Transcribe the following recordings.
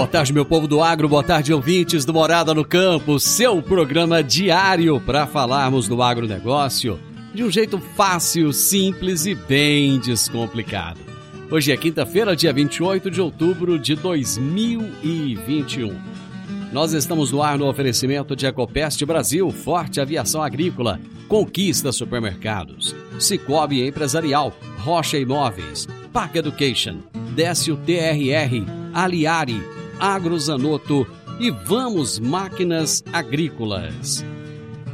Boa tarde, meu povo do agro, boa tarde, ouvintes do Morada no Campo, seu programa diário para falarmos do agronegócio de um jeito fácil, simples e bem descomplicado. Hoje é quinta-feira, dia 28 de outubro de 2021. Nós estamos no ar no oferecimento de Ecopest Brasil, Forte Aviação Agrícola, Conquista Supermercados, Cicobi Empresarial, Rocha Imóveis, Park Education, Décio TRR, Aliari, Agrozanoto e Vamos Máquinas Agrícolas.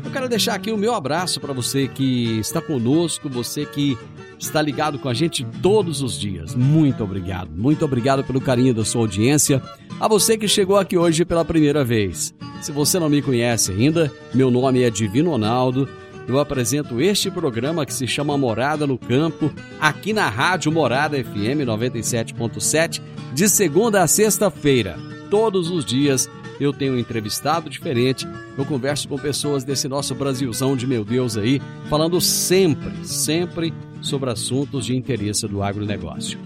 Eu quero deixar aqui o meu abraço para você que está conosco, você que está ligado com a gente todos os dias. Muito obrigado. Muito obrigado pelo carinho da sua audiência. A você que chegou aqui hoje pela primeira vez. Se você não me conhece ainda, meu nome é Divino Ronaldo. Eu apresento este programa que se chama Morada no Campo, aqui na Rádio Morada FM 97.7, de segunda a sexta-feira, todos os dias eu tenho um entrevistado diferente, eu converso com pessoas desse nosso Brasilzão de meu Deus aí, falando sempre, sempre sobre assuntos de interesse do agronegócio.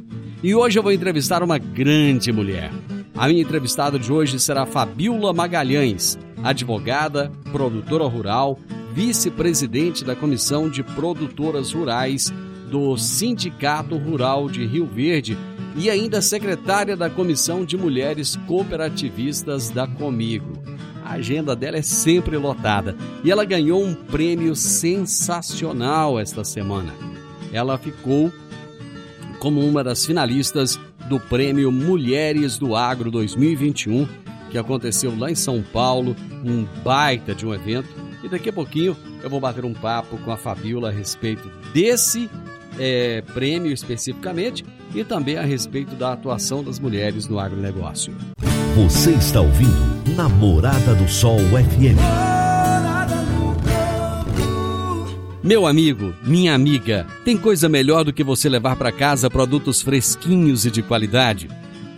E hoje eu vou entrevistar uma grande mulher. A minha entrevistada de hoje será Fabiola Magalhães, advogada, produtora rural, vice-presidente da Comissão de Produtoras Rurais do Sindicato Rural de Rio Verde e ainda secretária da Comissão de Mulheres Cooperativistas da Comigo. A agenda dela é sempre lotada e ela ganhou um prêmio sensacional esta semana. Ela ficou como uma das finalistas do Prêmio Mulheres do Agro 2021, que aconteceu lá em São Paulo, um baita de um evento. E daqui a pouquinho eu vou bater um papo com a Fabiola a respeito desse é, prêmio especificamente e também a respeito da atuação das mulheres no agronegócio. Você está ouvindo Namorada do Sol FM. Meu amigo, minha amiga, tem coisa melhor do que você levar para casa produtos fresquinhos e de qualidade?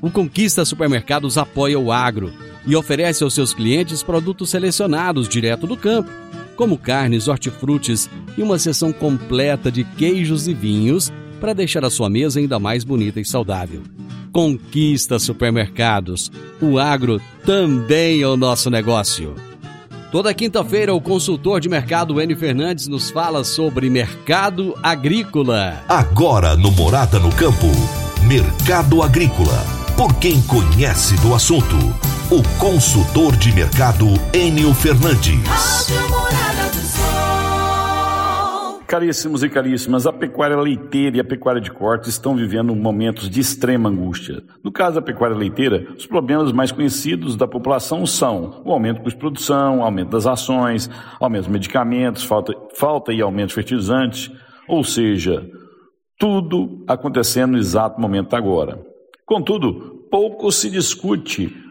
O Conquista Supermercados apoia o agro e oferece aos seus clientes produtos selecionados direto do campo, como carnes, hortifrutis e uma seção completa de queijos e vinhos para deixar a sua mesa ainda mais bonita e saudável. Conquista Supermercados. O agro também é o nosso negócio. Toda quinta-feira, o consultor de mercado N Fernandes nos fala sobre mercado agrícola. Agora no Morada no Campo, Mercado Agrícola. Por quem conhece do assunto, o consultor de mercado Enio Fernandes. Caríssimos e caríssimas, a pecuária leiteira e a pecuária de corte estão vivendo momentos de extrema angústia. No caso da pecuária leiteira, os problemas mais conhecidos da população são o aumento do custo de produção, aumento das ações, aumento dos medicamentos, falta, falta e aumento de fertilizantes, ou seja, tudo acontecendo no exato momento agora. Contudo, pouco se discute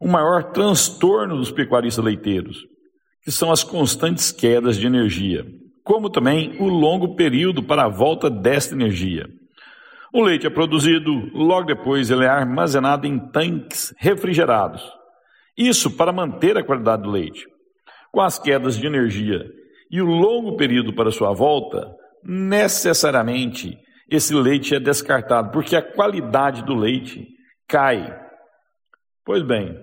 o maior transtorno dos pecuaristas leiteiros, que são as constantes quedas de energia, como também o longo período para a volta desta energia. O leite é produzido, logo depois ele é armazenado em tanques refrigerados. Isso para manter a qualidade do leite. Com as quedas de energia e o longo período para sua volta, necessariamente esse leite é descartado, porque a qualidade do leite cai. Pois bem,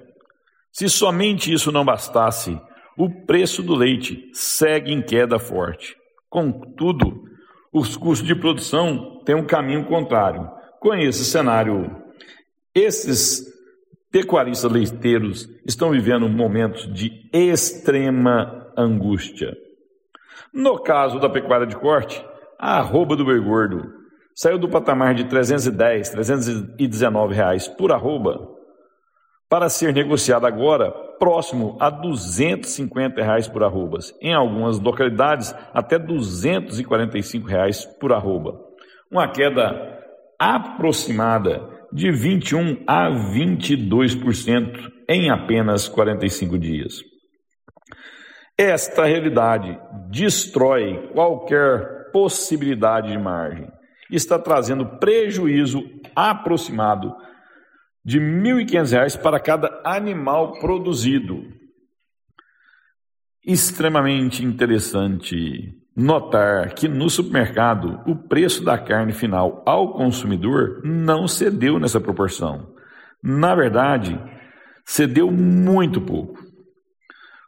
se somente isso não bastasse, o preço do leite segue em queda forte. Contudo, os custos de produção têm um caminho contrário. Com esse cenário, esses pecuaristas leiteiros estão vivendo momentos de extrema angústia. No caso da pecuária de corte, a arroba do boi gordo saiu do patamar de 310, 319 reais por arroba para ser negociada agora próximo a 250 reais por arrobas. Em algumas localidades, até 245 reais por arroba. Uma queda aproximada de 21 a 22% em apenas 45 dias. Esta realidade destrói qualquer possibilidade de margem. Está trazendo prejuízo aproximado de R$ 1.500 para cada animal produzido. Extremamente interessante notar que no supermercado o preço da carne final ao consumidor não cedeu nessa proporção. Na verdade, cedeu muito pouco.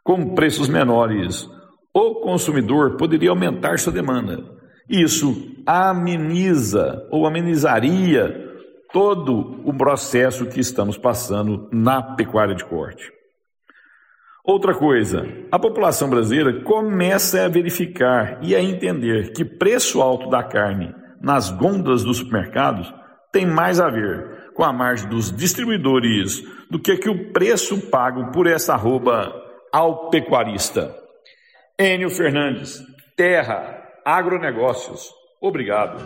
Com preços menores, o consumidor poderia aumentar sua demanda. Isso ameniza ou amenizaria todo o processo que estamos passando na pecuária de corte. Outra coisa, a população brasileira começa a verificar e a entender que preço alto da carne nas gôndolas dos supermercados tem mais a ver com a margem dos distribuidores do que, que o preço pago por essa arroba ao pecuarista. Enio Fernandes, Terra, Agronegócios. Obrigado.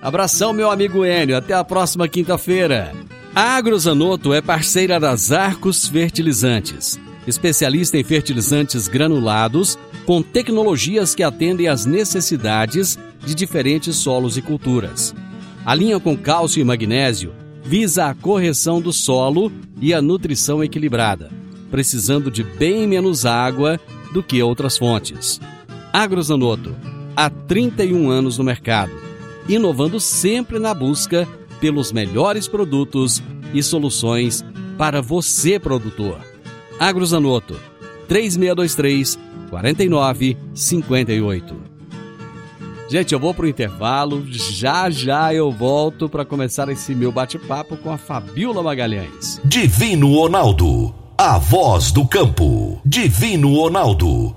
Abração, meu amigo Enio. Até a próxima quinta-feira. A Agrozanoto é parceira das Arcos Fertilizantes, especialista em fertilizantes granulados com tecnologias que atendem às necessidades de diferentes solos e culturas. A linha com cálcio e magnésio visa a correção do solo e a nutrição equilibrada, precisando de bem menos água do que outras fontes. Agrozanoto, há 31 anos no mercado, inovando sempre na busca pelos melhores produtos e soluções para você, produtor. Agrozanoto, 3623 4958. Gente, eu vou pro intervalo, já já eu volto para começar esse meu bate-papo com a Fabiola Magalhães. Divino Ronaldo, a voz do campo. Divino Ronaldo,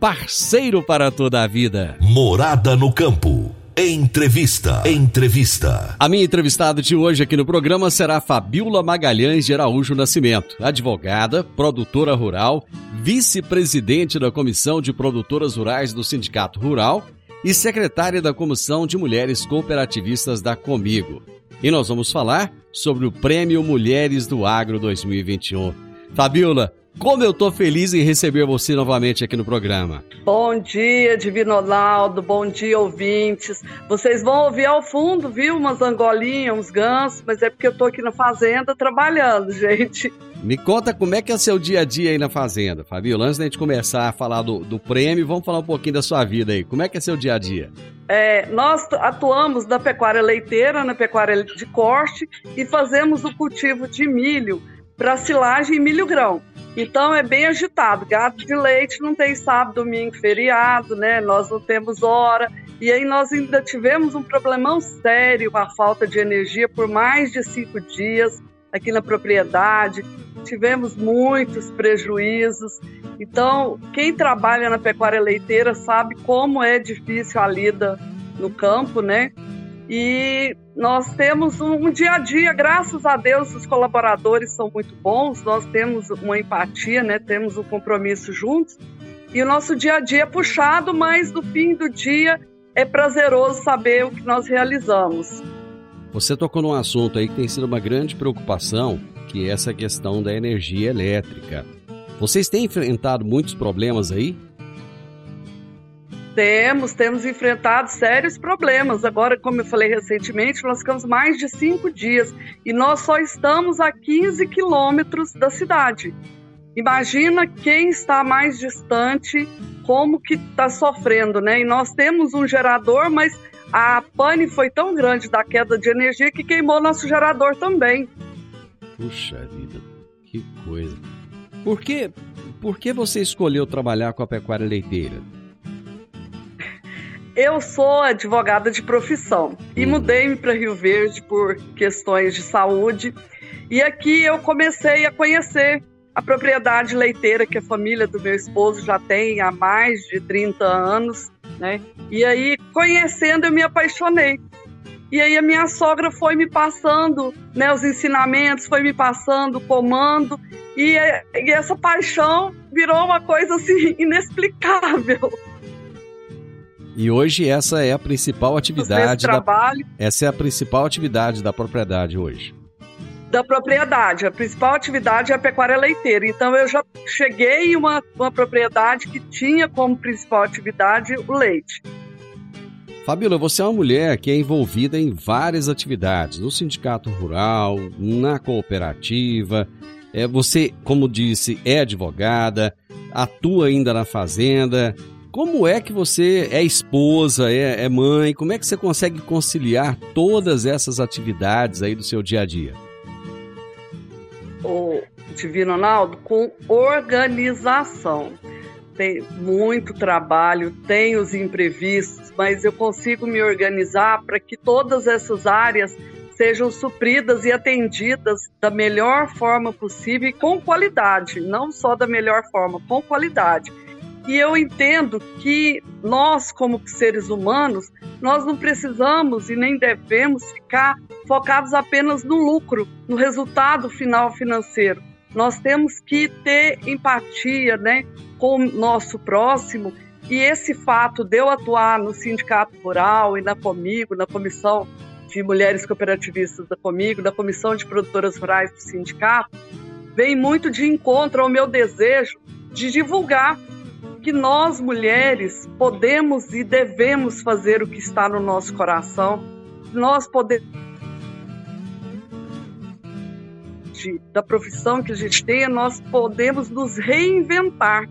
parceiro para toda a vida. Morada no campo. Entrevista. Entrevista. A minha entrevistada de hoje aqui no programa será Fabiola Magalhães de Araújo Nascimento, advogada, produtora rural, vice-presidente da Comissão de Produtoras Rurais do Sindicato Rural e secretária da Comissão de Mulheres Cooperativistas da Comigo. E nós vamos falar sobre o Prêmio Mulheres do Agro 2021. Fabiola, como eu tô feliz em receber você novamente aqui no programa. Bom dia, Divino Ronaldo. Bom dia, ouvintes. Vocês vão ouvir ao fundo, viu? Umas angolinhas, uns gansos, mas é porque eu tô aqui na fazenda trabalhando, gente. Me conta como é que é o seu dia a dia aí na fazenda, Fabiola. Antes da gente começar a falar do, do prêmio, vamos falar um pouquinho da sua vida aí. Como é que é seu dia a dia? É, nós atuamos na pecuária leiteira, na pecuária de corte e fazemos o cultivo de milho para silagem e milho grão. Então é bem agitado. Gado de leite não tem sábado, domingo, feriado, né? Nós não temos hora. E aí nós ainda tivemos um problemão sério com a falta de energia por mais de cinco dias aqui na propriedade. Tivemos muitos prejuízos. Então, quem trabalha na pecuária leiteira sabe como é difícil a lida no campo, né? E nós temos um, dia a dia, graças a Deus, os colaboradores são muito bons, nós temos uma empatia, né? temos um compromisso juntos. E o nosso dia a dia é puxado, mas no fim do dia é prazeroso saber o que nós realizamos. Você tocou num assunto aí que tem sido uma grande preocupação, que é essa questão da energia elétrica. Vocês têm enfrentado muitos problemas aí? Temos, temos enfrentado sérios problemas. Agora, como eu falei recentemente, nós ficamos mais de cinco dias e nós só estamos a 15 quilômetros da cidade. Imagina quem está mais distante, como que está sofrendo, né? E nós temos um gerador, mas a pane foi tão grande da queda de energia que queimou nosso gerador também. Puxa vida, que coisa. Por que, por que você escolheu trabalhar com a pecuária leiteira? Eu sou advogada de profissão e Uhum. mudei-me para Rio Verde por questões de saúde. E aqui eu comecei a conhecer a propriedade leiteira que a família do meu esposo já tem há mais de 30 anos, né? E aí, conhecendo, eu me apaixonei. E aí a minha sogra foi me passando né, os ensinamentos, foi me passando o comando, e, e essa paixão virou uma coisa assim inexplicável. E hoje essa é a principal atividade da, trabalho. essa é a principal atividade da propriedade hoje. da propriedade. A principal atividade é a pecuária leiteira. Então eu já cheguei em uma, uma propriedade que tinha como principal atividade o leite. Fabíola, você é uma mulher que é envolvida em várias atividades, no sindicato rural, na cooperativa. É, você, como disse, é advogada, atua ainda na fazenda. Como é que você é esposa, é, é mãe? Como é que você consegue conciliar todas essas atividades aí do seu dia a dia? O Divino Ronaldo, com organização. Tem muito trabalho, tem os imprevistos, mas eu consigo me organizar para que todas essas áreas sejam supridas e atendidas da melhor forma possível e com qualidade, não só da melhor forma, com qualidade. E eu entendo que nós, como seres humanos, nós não precisamos e nem devemos ficar focados apenas no lucro, no resultado final financeiro. Nós temos que ter empatia né, com o nosso próximo e esse fato de eu atuar no Sindicato Rural e na Comigo, na Comissão de Mulheres Cooperativistas da Comigo, da Comissão de Produtoras Rurais do Sindicato, vem muito de encontro ao meu desejo de divulgar que nós mulheres podemos e devemos fazer o que está no nosso coração. Nós podemos da profissão que a gente tem, nós podemos nos reinventar.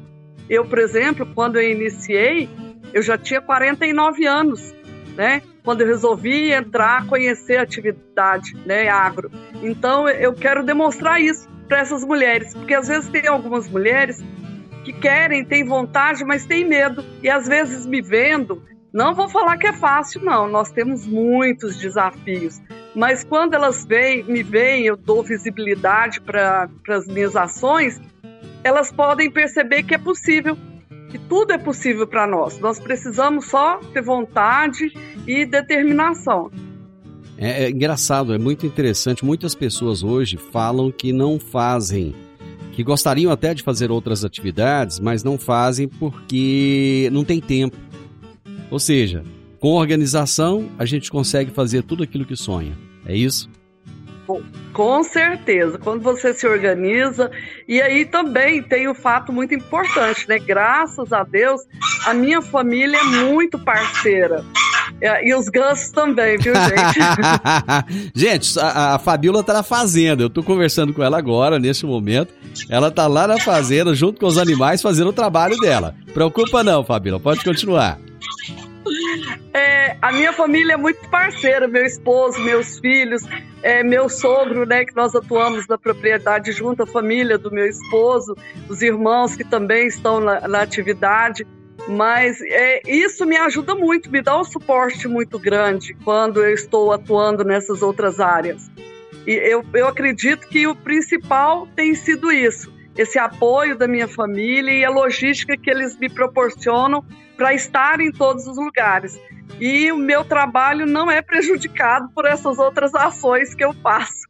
Eu, por exemplo, quando eu iniciei, eu já tinha 49 anos, né? Quando eu resolvi entrar, conhecer a atividade, né, agro. Então, eu quero demonstrar isso para essas mulheres, porque às vezes tem algumas mulheres que querem, têm vontade, mas têm medo. E às vezes me vendo, não vou falar que é fácil, não. Nós temos muitos desafios. Mas quando elas vêm, me veem, eu dou visibilidade para as minhas ações, elas podem perceber que é possível, que tudo é possível para nós. Nós precisamos só ter vontade e determinação. É, é engraçado, é muito interessante. Muitas pessoas hoje falam que não fazem que gostariam até de fazer outras atividades, mas não fazem porque não tem tempo. Ou seja, com organização a gente consegue fazer tudo aquilo que sonha. É isso? Com certeza, quando você se organiza. E aí também tem um fato muito importante, né? Graças a Deus, a minha família é muito parceira. E os gansos também, viu, gente? gente, a, a Fabiola tá na fazenda. Eu tô conversando com ela agora, neste momento. Ela tá lá na fazenda, junto com os animais, fazendo o trabalho dela. Preocupa não, Fabiola, pode continuar. É, a minha família é muito parceira, meu esposo, meus filhos, é, meu sogro, né, que nós atuamos na propriedade junto à família do meu esposo, os irmãos que também estão na, na atividade. Mas é, isso me ajuda muito, me dá um suporte muito grande quando eu estou atuando nessas outras áreas. E eu, eu acredito que o principal tem sido isso, esse apoio da minha família e a logística que eles me proporcionam para estar em todos os lugares. E o meu trabalho não é prejudicado por essas outras ações que eu faço.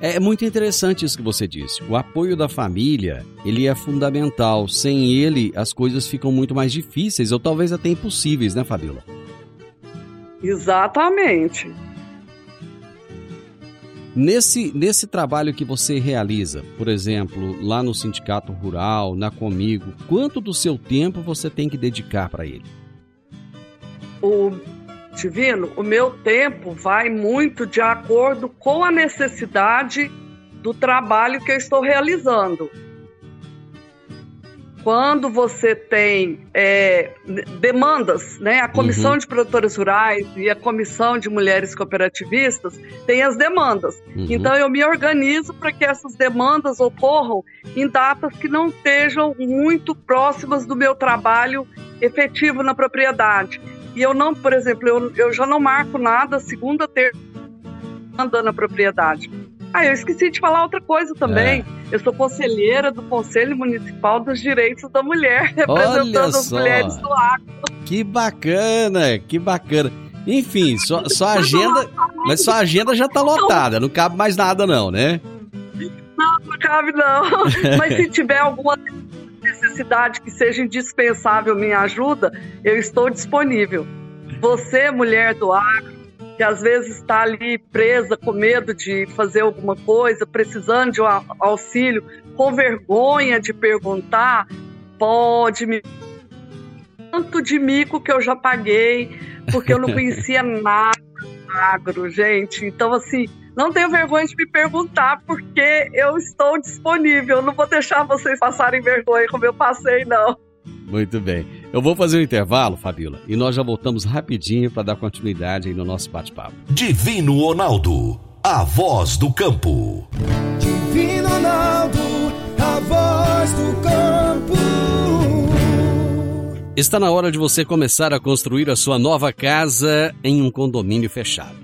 É muito interessante isso que você disse. O apoio da família, ele é fundamental. Sem ele, as coisas ficam muito mais difíceis ou talvez até impossíveis, né, Fabiola? Exatamente. Nesse, nesse trabalho que você realiza, por exemplo, lá no Sindicato Rural, na Comigo, quanto do seu tempo você tem que dedicar para ele? O Divino, o meu tempo vai muito de acordo com a necessidade do trabalho que eu estou realizando. Quando você tem é, demandas, né? A Comissão Uhum. de Produtores Rurais e a Comissão de Mulheres Cooperativistas tem as demandas. Uhum. Então eu me organizo para que essas demandas ocorram em datas que não estejam muito próximas do meu trabalho efetivo na propriedade. E eu não, por exemplo, eu, eu já não marco nada segunda, terça, andando na propriedade. Ah, eu esqueci de falar outra coisa também. Eu sou conselheira do Conselho Municipal dos Direitos da Mulher, representando as só. mulheres do agro. Que bacana, que bacana. Enfim, sua, sua agenda, mas sua agenda já tá lotada, não cabe mais nada não, né? Não, não cabe não. Mas se tiver alguma necessidade que seja indispensável minha ajuda, eu estou disponível. Você, mulher do agro, que às vezes está ali presa com medo de fazer alguma coisa, precisando de um auxílio, com vergonha de perguntar, pode me tanto de mico que eu já paguei, porque eu não conhecia nada do agro, gente. Então, assim, não tenho vergonha de me perguntar, porque eu estou disponível. Não vou deixar vocês passarem vergonha como eu passei, não. Muito bem. Eu vou fazer um intervalo, Fabíola, e nós já voltamos rapidinho para dar continuidade aí no nosso bate-papo. Divino Ronaldo, a voz do campo. Divino Ronaldo, a voz do campo. Está na hora de você começar a construir a sua nova casa em um condomínio fechado.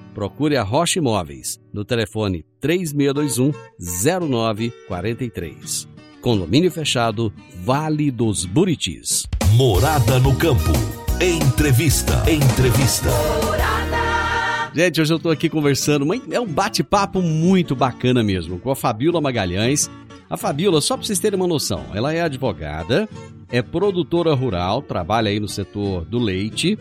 Procure a Rocha Imóveis no telefone 3621-0943. Condomínio fechado Vale dos Buritis. Morada no campo. Entrevista. Entrevista. Gente, hoje eu tô aqui conversando, mas é um bate-papo muito bacana mesmo, com a Fabiola Magalhães. A Fabiola, só para vocês terem uma noção, ela é advogada, é produtora rural, trabalha aí no setor do leite,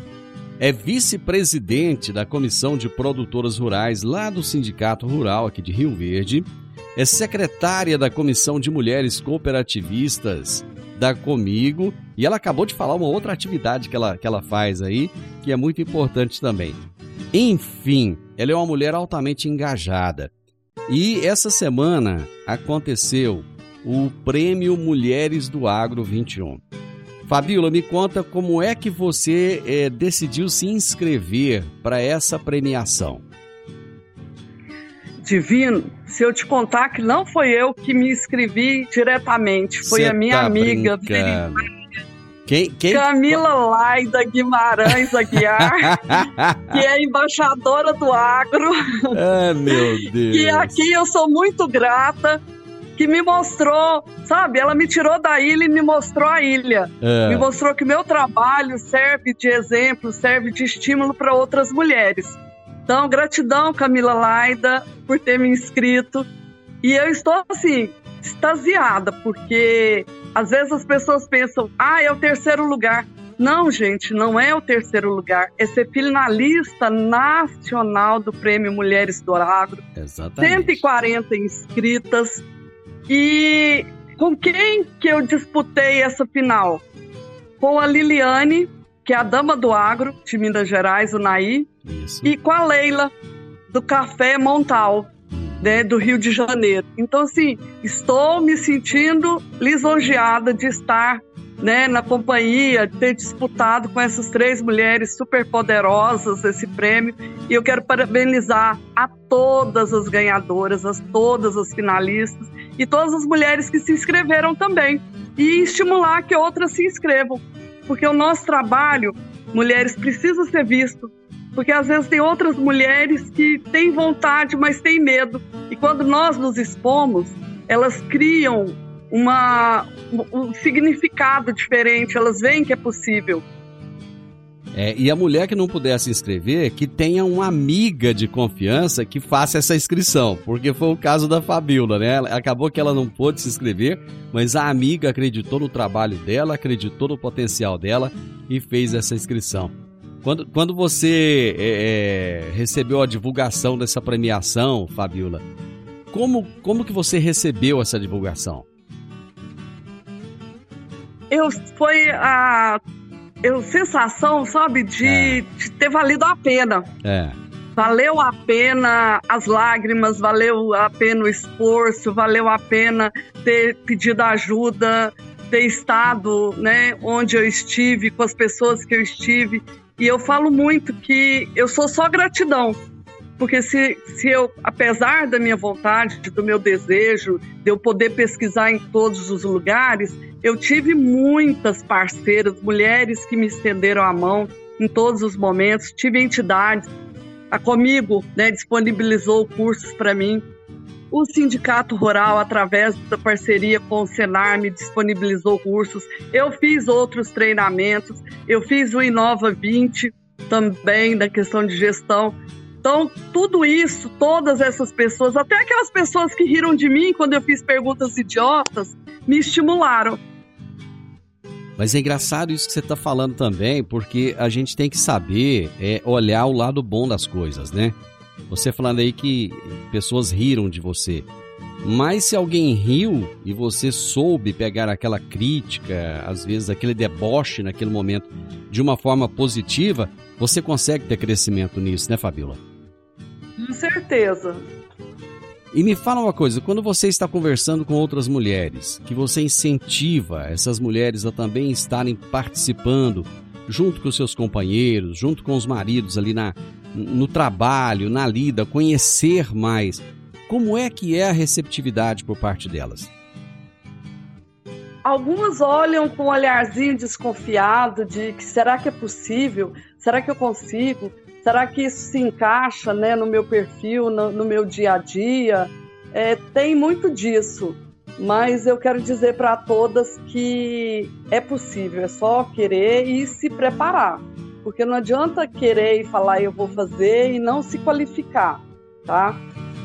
é vice-presidente da Comissão de Produtoras Rurais lá do Sindicato Rural aqui de Rio Verde, é secretária da Comissão de Mulheres Cooperativistas da Comigo e ela acabou de falar uma outra atividade que ela, que ela faz aí, que é muito importante também. Enfim, ela é uma mulher altamente engajada. E essa semana aconteceu o Prêmio Mulheres do Agro 21. Fabíola, me conta como é que você eh, decidiu se inscrever para essa premiação. Divino, se eu te contar que não foi eu que me inscrevi diretamente, foi Cê a minha tá amiga. Quem, quem... Camila Laida Guimarães Aguiar, que é embaixadora do agro. Ah, meu Deus. E aqui eu sou muito grata, que me mostrou, sabe? Ela me tirou da ilha e me mostrou a ilha. É. Me mostrou que meu trabalho serve de exemplo, serve de estímulo para outras mulheres. Então, gratidão, Camila Laida, por ter me inscrito. E eu estou, assim, extasiada, porque às vezes as pessoas pensam, ah, é o terceiro lugar. Não, gente, não é o terceiro lugar. É ser finalista nacional do Prêmio Mulheres do Agro. Exatamente. 140 inscritas. E com quem que eu disputei essa final? Com a Liliane, que é a dama do agro de Minas Gerais, o Isso. e com a Leila, do Café Montal, né, do Rio de Janeiro. Então, assim, estou me sentindo lisonjeada de estar né, na companhia, ter disputado com essas três mulheres super poderosas esse prêmio. E eu quero parabenizar a todas as ganhadoras, a todas as finalistas e todas as mulheres que se inscreveram também. E estimular que outras se inscrevam. Porque o nosso trabalho, mulheres, precisa ser visto Porque às vezes tem outras mulheres que têm vontade, mas têm medo. E quando nós nos expomos, elas criam uma, um significado diferente, elas veem que é possível. É, e a mulher que não puder se inscrever, que tenha uma amiga de confiança que faça essa inscrição, porque foi o caso da Fabiola, né? Acabou que ela não pôde se inscrever, mas a amiga acreditou no trabalho dela, acreditou no potencial dela e fez essa inscrição. Quando, quando você é, é, recebeu a divulgação dessa premiação, Fabiola, como, como que você recebeu essa divulgação? Eu foi a eu, sensação, sabe, de, é. de ter valido a pena. É. Valeu a pena as lágrimas, valeu a pena o esforço, valeu a pena ter pedido ajuda, ter estado né, onde eu estive, com as pessoas que eu estive. E eu falo muito que eu sou só gratidão. Porque se, se eu, apesar da minha vontade, do meu desejo, de eu poder pesquisar em todos os lugares, eu tive muitas parceiras, mulheres que me estenderam a mão em todos os momentos, tive entidades. A Comigo né, disponibilizou cursos para mim. O Sindicato Rural, através da parceria com o Senar, me disponibilizou cursos. Eu fiz outros treinamentos. Eu fiz o Inova 20 também, da questão de gestão. Então, tudo isso, todas essas pessoas, até aquelas pessoas que riram de mim quando eu fiz perguntas idiotas, me estimularam. Mas é engraçado isso que você está falando também, porque a gente tem que saber é, olhar o lado bom das coisas, né? Você falando aí que pessoas riram de você. Mas se alguém riu e você soube pegar aquela crítica, às vezes aquele deboche naquele momento, de uma forma positiva, você consegue ter crescimento nisso, né, Fabiola? Certeza. E me fala uma coisa, quando você está conversando com outras mulheres, que você incentiva essas mulheres a também estarem participando, junto com seus companheiros, junto com os maridos ali na, no trabalho, na lida, conhecer mais, como é que é a receptividade por parte delas? Algumas olham com um olharzinho desconfiado de que será que é possível? Será que eu consigo? Será que isso se encaixa né, no meu perfil, no, no meu dia a dia? É, tem muito disso, mas eu quero dizer para todas que é possível, é só querer e se preparar. Porque não adianta querer e falar eu vou fazer e não se qualificar, tá?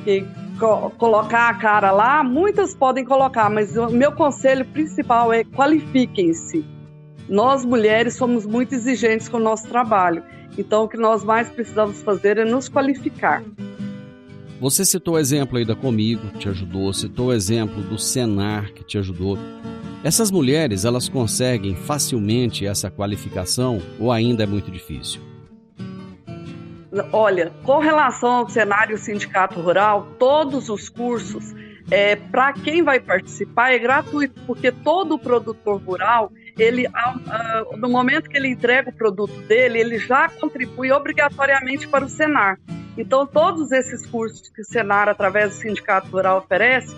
E co colocar a cara lá, muitas podem colocar, mas o meu conselho principal é qualifiquem-se. Nós mulheres somos muito exigentes com o nosso trabalho então, o que nós mais precisamos fazer é nos qualificar. Você citou o exemplo aí da Comigo, que te ajudou, citou o exemplo do Senar, que te ajudou. Essas mulheres, elas conseguem facilmente essa qualificação ou ainda é muito difícil? Olha, com relação ao cenário sindicato rural, todos os cursos, é, para quem vai participar, é gratuito, porque todo produtor rural ele, no momento que ele entrega o produto dele, ele já contribui obrigatoriamente para o Senar. Então, todos esses cursos que o Senar, através do Sindicato Rural, oferece,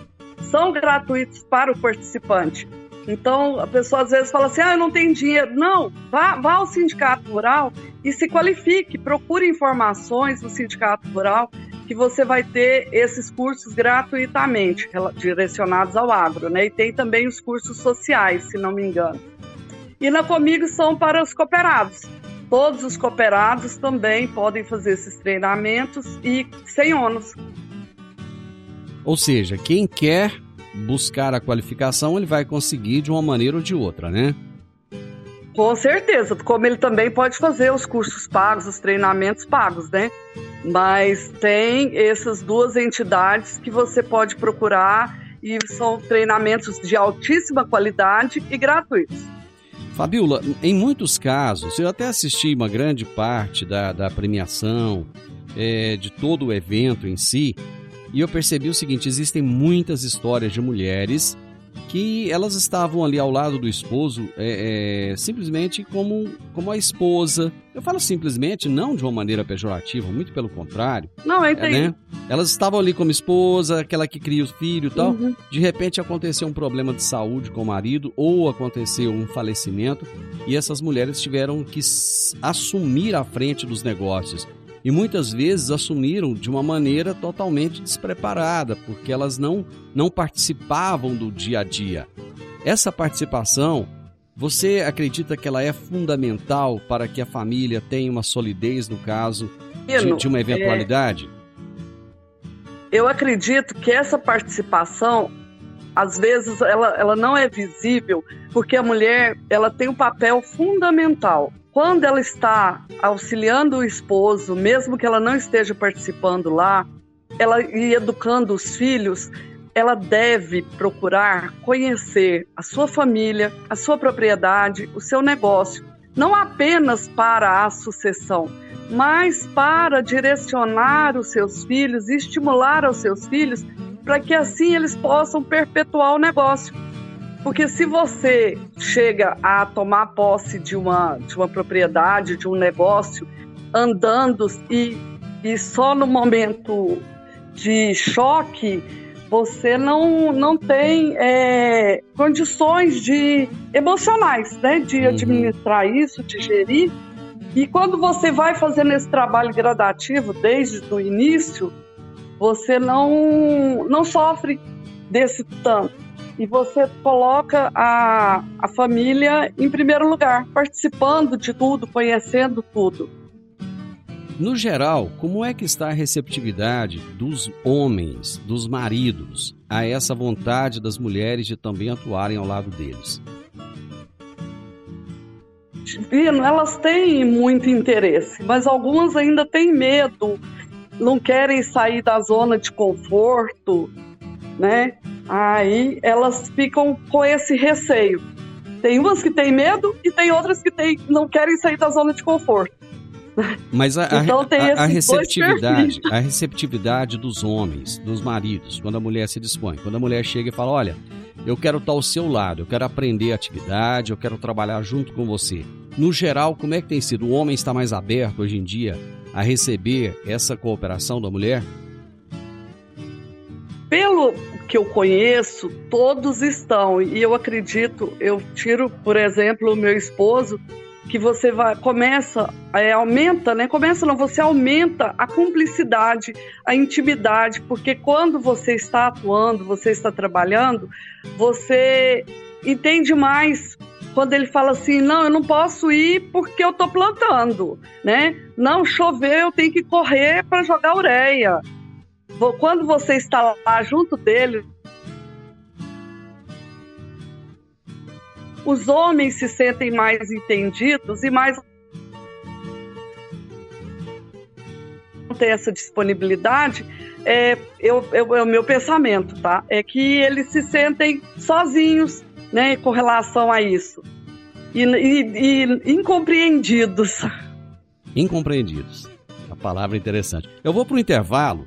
são gratuitos para o participante. Então, a pessoa às vezes fala assim: ah, eu não tenho dinheiro. Não, vá, vá ao Sindicato Rural e se qualifique, procure informações no Sindicato Rural que você vai ter esses cursos gratuitamente direcionados ao agro, né? E tem também os cursos sociais, se não me engano. E na Comigo são para os cooperados. Todos os cooperados também podem fazer esses treinamentos e sem ônus. Ou seja, quem quer buscar a qualificação, ele vai conseguir de uma maneira ou de outra, né? Com certeza, como ele também pode fazer os cursos pagos, os treinamentos pagos, né? Mas tem essas duas entidades que você pode procurar e são treinamentos de altíssima qualidade e gratuitos. Fabiola, em muitos casos, eu até assisti uma grande parte da, da premiação, é, de todo o evento em si, e eu percebi o seguinte: existem muitas histórias de mulheres que elas estavam ali ao lado do esposo é, é, simplesmente como, como a esposa. Eu falo simplesmente, não de uma maneira pejorativa, muito pelo contrário. Não, entendi. É, né? Elas estavam ali como esposa, aquela que cria os filhos e tal. Uhum. De repente aconteceu um problema de saúde com o marido ou aconteceu um falecimento e essas mulheres tiveram que assumir a frente dos negócios. E muitas vezes assumiram de uma maneira totalmente despreparada, porque elas não, não participavam do dia a dia. Essa participação, você acredita que ela é fundamental para que a família tenha uma solidez no caso de, de uma eventualidade? É, eu acredito que essa participação, às vezes, ela, ela não é visível, porque a mulher ela tem um papel fundamental quando ela está auxiliando o esposo, mesmo que ela não esteja participando lá, ela e educando os filhos, ela deve procurar conhecer a sua família, a sua propriedade, o seu negócio, não apenas para a sucessão, mas para direcionar os seus filhos estimular os seus filhos para que assim eles possam perpetuar o negócio. Porque se você chega a tomar posse de uma, de uma propriedade, de um negócio, andando e, e só no momento de choque, você não, não tem é, condições de emocionais, né, de uhum. administrar isso, de gerir. E quando você vai fazendo esse trabalho gradativo desde o início, você não, não sofre desse tanto e você coloca a, a família em primeiro lugar, participando de tudo, conhecendo tudo. No geral, como é que está a receptividade dos homens, dos maridos, a essa vontade das mulheres de também atuarem ao lado deles? Vino, elas têm muito interesse, mas algumas ainda têm medo, não querem sair da zona de conforto, né? Aí elas ficam com esse receio. Tem umas que têm medo e tem outras que tem, não querem sair da zona de conforto. Mas a, então, a, a, receptividade, a receptividade dos homens, dos maridos, quando a mulher se dispõe, quando a mulher chega e fala, olha, eu quero estar ao seu lado, eu quero aprender a atividade, eu quero trabalhar junto com você. No geral, como é que tem sido? O homem está mais aberto hoje em dia a receber essa cooperação da mulher? Pelo que eu conheço, todos estão. E eu acredito, eu tiro, por exemplo, o meu esposo, que você vai começa é, aumenta né? Começa não você aumenta a cumplicidade a intimidade porque quando você está atuando você está trabalhando você entende mais quando ele fala assim não eu não posso ir porque eu estou plantando né? Não chover eu tenho que correr para jogar ureia quando você está lá junto dele, os homens se sentem mais entendidos e mais tem essa disponibilidade, é, eu, eu, é o meu pensamento, tá? É que eles se sentem sozinhos, né, com relação a isso. E, e, e incompreendidos. Incompreendidos. A palavra interessante. Eu vou para o intervalo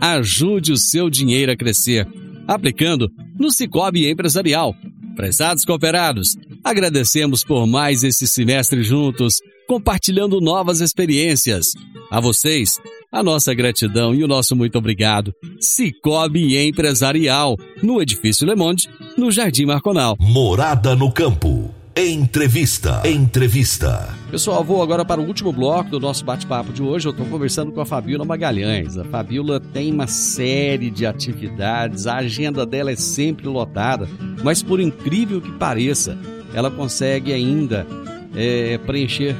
Ajude o seu dinheiro a crescer, aplicando no Cicobi Empresarial. Prezados cooperados, agradecemos por mais esse semestre juntos, compartilhando novas experiências. A vocês, a nossa gratidão e o nosso muito obrigado. Cicobi Empresarial, no Edifício Le Monde, no Jardim Marconal. Morada no Campo. Entrevista. Entrevista. Pessoal, vou agora para o último bloco do nosso bate-papo de hoje. Eu estou conversando com a Fabiola Magalhães. A Fabiola tem uma série de atividades, a agenda dela é sempre lotada, mas por incrível que pareça, ela consegue ainda é, preencher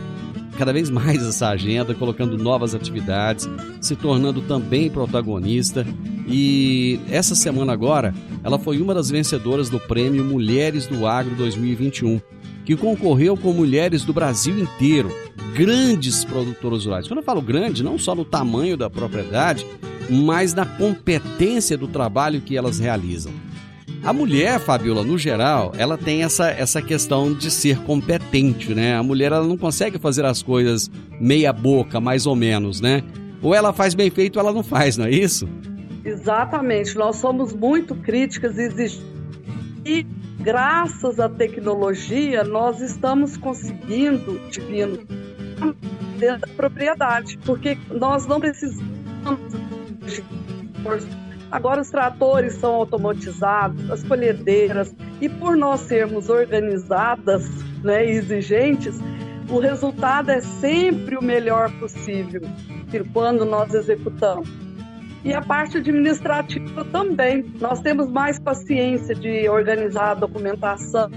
cada vez mais essa agenda, colocando novas atividades, se tornando também protagonista. E essa semana agora, ela foi uma das vencedoras do prêmio Mulheres do Agro 2021 que concorreu com mulheres do Brasil inteiro, grandes produtoras rurais. Quando eu falo grande, não só no tamanho da propriedade, mas na competência do trabalho que elas realizam. A mulher, Fabiola, no geral, ela tem essa, essa questão de ser competente, né? A mulher ela não consegue fazer as coisas meia boca, mais ou menos, né? ou ela faz bem feito ou ela não faz, não é isso? Exatamente. Nós somos muito críticas e. Graças à tecnologia, nós estamos conseguindo, divino, dentro da propriedade, porque nós não precisamos de Agora os tratores são automatizados, as colhedeiras, e por nós sermos organizadas né, e exigentes, o resultado é sempre o melhor possível quando nós executamos. E a parte administrativa também. Nós temos mais paciência de organizar a documentação.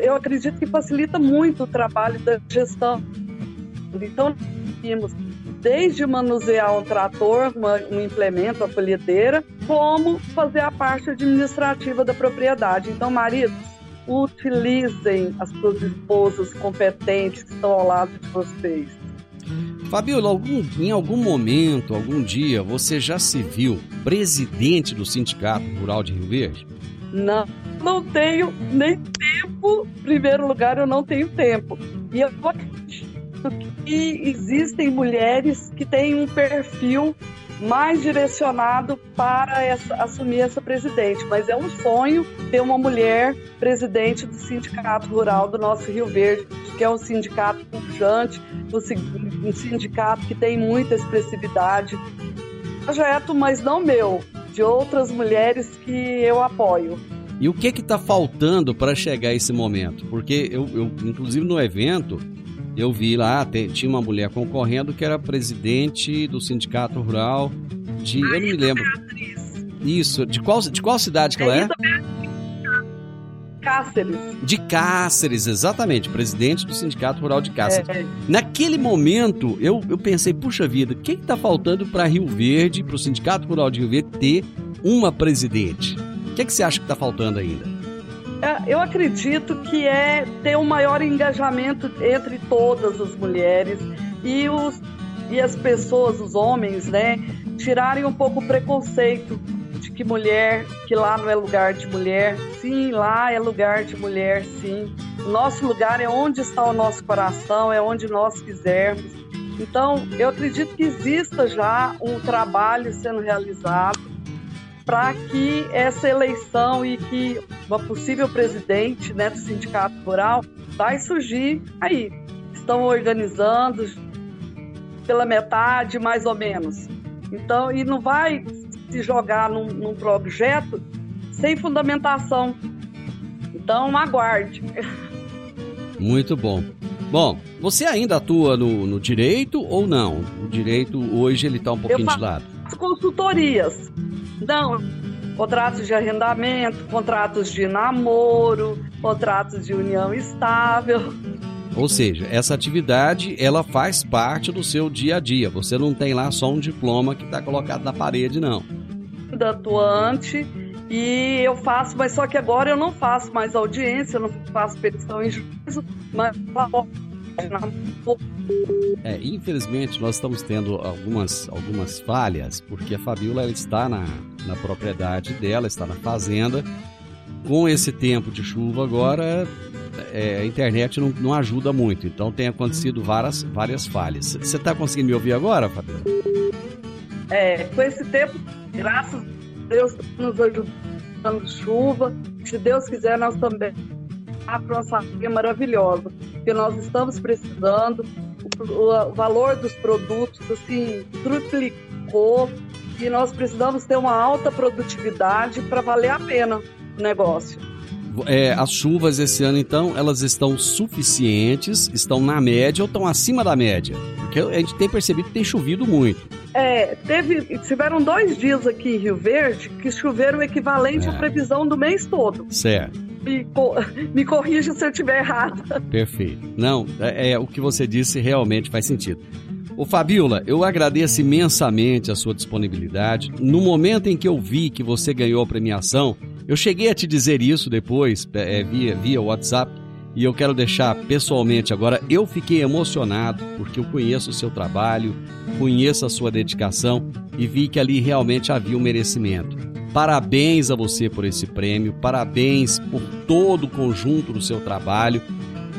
Eu acredito que facilita muito o trabalho da gestão. Então, temos desde manusear um trator, uma, um implemento, a colhedeira, como fazer a parte administrativa da propriedade. Então, maridos, utilizem as suas esposas competentes que estão ao lado de vocês. Fabiola, algum, em algum momento, algum dia, você já se viu presidente do Sindicato Rural de Rio Verde? Não, não tenho nem tempo. Em primeiro lugar, eu não tenho tempo. E eu acredito que existem mulheres que têm um perfil mais direcionado para essa, assumir essa presidente, mas é um sonho ter uma mulher presidente do Sindicato Rural do nosso Rio Verde, que é um sindicato pujante, um sindicato que tem muita expressividade. Projeto, mas não meu, de outras mulheres que eu apoio. E o que está faltando para chegar a esse momento? Porque eu, eu, inclusive no evento, eu vi lá, tinha uma mulher concorrendo que era presidente do Sindicato Rural de. eu não me lembro. Isso, de qual, de qual cidade que ela é? Cáceres. De Cáceres, exatamente, presidente do Sindicato Rural de Cáceres. É. Naquele momento, eu, eu pensei, puxa vida, o que está faltando para Rio Verde, para o Sindicato Rural de Rio Verde, ter uma presidente? O que, que você acha que está faltando ainda? É, eu acredito que é ter um maior engajamento entre todas as mulheres e, os, e as pessoas, os homens, né, tirarem um pouco o preconceito de que mulher, que lá não é lugar de mulher. Sim, lá é lugar de mulher, sim. Nosso lugar é onde está o nosso coração, é onde nós quisermos. Então, eu acredito que exista já um trabalho sendo realizado para que essa eleição e que uma possível presidente né, do sindicato rural vai surgir aí. Estão organizando pela metade, mais ou menos. Então, e não vai se jogar num, num projeto sem fundamentação. Então, aguarde. Muito bom. Bom, você ainda atua no, no direito ou não? O direito hoje ele está um pouquinho de lado. Consultorias. Não, contratos de arrendamento, contratos de namoro, contratos de união estável. Ou seja, essa atividade ela faz parte do seu dia a dia. Você não tem lá só um diploma que está colocado na parede, não. Da atuante e eu faço, mas só que agora eu não faço mais audiência, eu não faço petição em juízo, mas é, infelizmente nós estamos tendo algumas, algumas falhas, porque a Fabiola está na, na propriedade dela, está na fazenda. Com esse tempo de chuva agora, é, a internet não, não ajuda muito, então tem acontecido várias, várias falhas. Você está conseguindo me ouvir agora, Fabiola? É, com esse tempo, graças a Deus, nos ajudando chuva. Se Deus quiser, nós também a nossa é maravilhosa, porque nós estamos precisando, o, o, valor dos produtos assim triplicou e nós precisamos ter uma alta produtividade para valer a pena o negócio. É, as chuvas esse ano, então, elas estão suficientes, estão na média ou estão acima da média? Porque a gente tem percebido que tem chovido muito. É, teve, tiveram dois dias aqui em Rio Verde que choveram o equivalente é. à previsão do mês todo. Certo me, me corrija se eu estiver errado. Perfeito. Não, é, é, o que você disse realmente faz sentido. Ô Fabiola, eu agradeço imensamente a sua disponibilidade. No momento em que eu vi que você ganhou a premiação, eu cheguei a te dizer isso depois, é, via, via WhatsApp, e eu quero deixar pessoalmente agora. Eu fiquei emocionado porque eu conheço o seu trabalho, conheço a sua dedicação e vi que ali realmente havia um merecimento. Parabéns a você por esse prêmio, parabéns por todo o conjunto do seu trabalho.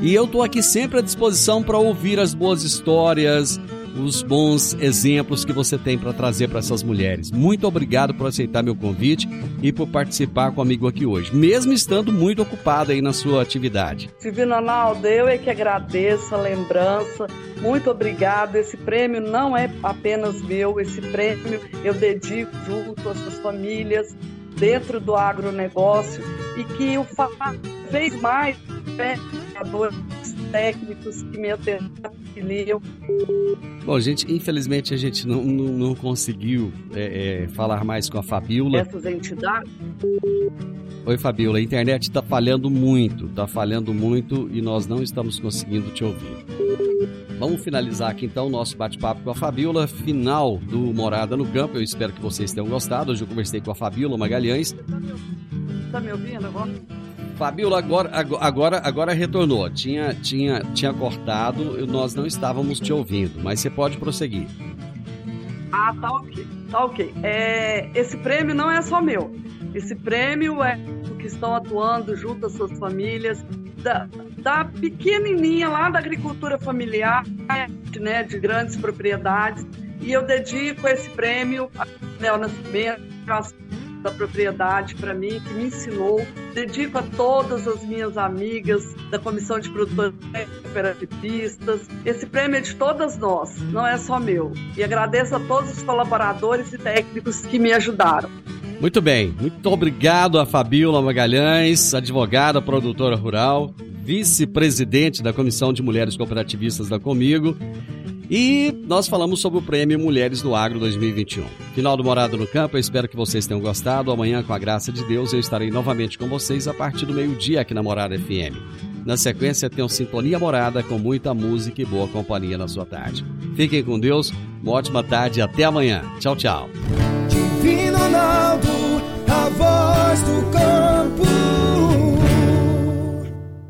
E eu estou aqui sempre à disposição para ouvir as boas histórias, os bons exemplos que você tem para trazer para essas mulheres. Muito obrigado por aceitar meu convite e por participar comigo aqui hoje, mesmo estando muito ocupado aí na sua atividade. Divino Ronaldo, eu é que agradeço a lembrança. Muito obrigado. Esse prêmio não é apenas meu, esse prêmio eu dedico junto às suas famílias dentro do agronegócio e que o fez mais pesquisadores técnicos que me auxiliam. Bom, gente, infelizmente a gente não, não, não conseguiu é, é, falar mais com a Fabiola. Essas entidades? Oi, Fabiola, a internet está falhando muito, está falhando muito e nós não estamos conseguindo te ouvir. Vamos finalizar aqui então o nosso bate-papo com a Fabiola, final do Morada no Campo. Eu espero que vocês tenham gostado. Hoje eu conversei com a Fabiola Magalhães. Está me ouvindo agora? Fabiola, agora, agora, agora retornou. Tinha, tinha, tinha cortado, nós não estávamos te ouvindo, mas você pode prosseguir. Ah, tá ok. Tá ok. É, esse prêmio não é só meu. Esse prêmio é que estão atuando junto às suas famílias, da, da pequenininha lá da agricultura familiar, né, de grandes propriedades. E eu dedico esse prêmio ao Nel Nascimento, da propriedade para mim, que me ensinou. Dedico a todas as minhas amigas da Comissão de Produtores Cooperativistas. Esse prêmio é de todas nós, não é só meu. E agradeço a todos os colaboradores e técnicos que me ajudaram. Muito bem, muito obrigado a Fabiola Magalhães, advogada, produtora rural, vice-presidente da Comissão de Mulheres Cooperativistas da Comigo. E nós falamos sobre o Prêmio Mulheres do Agro 2021. Final do Morado no Campo, eu espero que vocês tenham gostado. Amanhã, com a graça de Deus, eu estarei novamente com vocês a partir do meio-dia aqui na Morada FM. Na sequência, tem um Sintonia Morada com muita música e boa companhia na sua tarde. Fiquem com Deus, uma ótima tarde e até amanhã. Tchau, tchau. Ronaldo, a voz do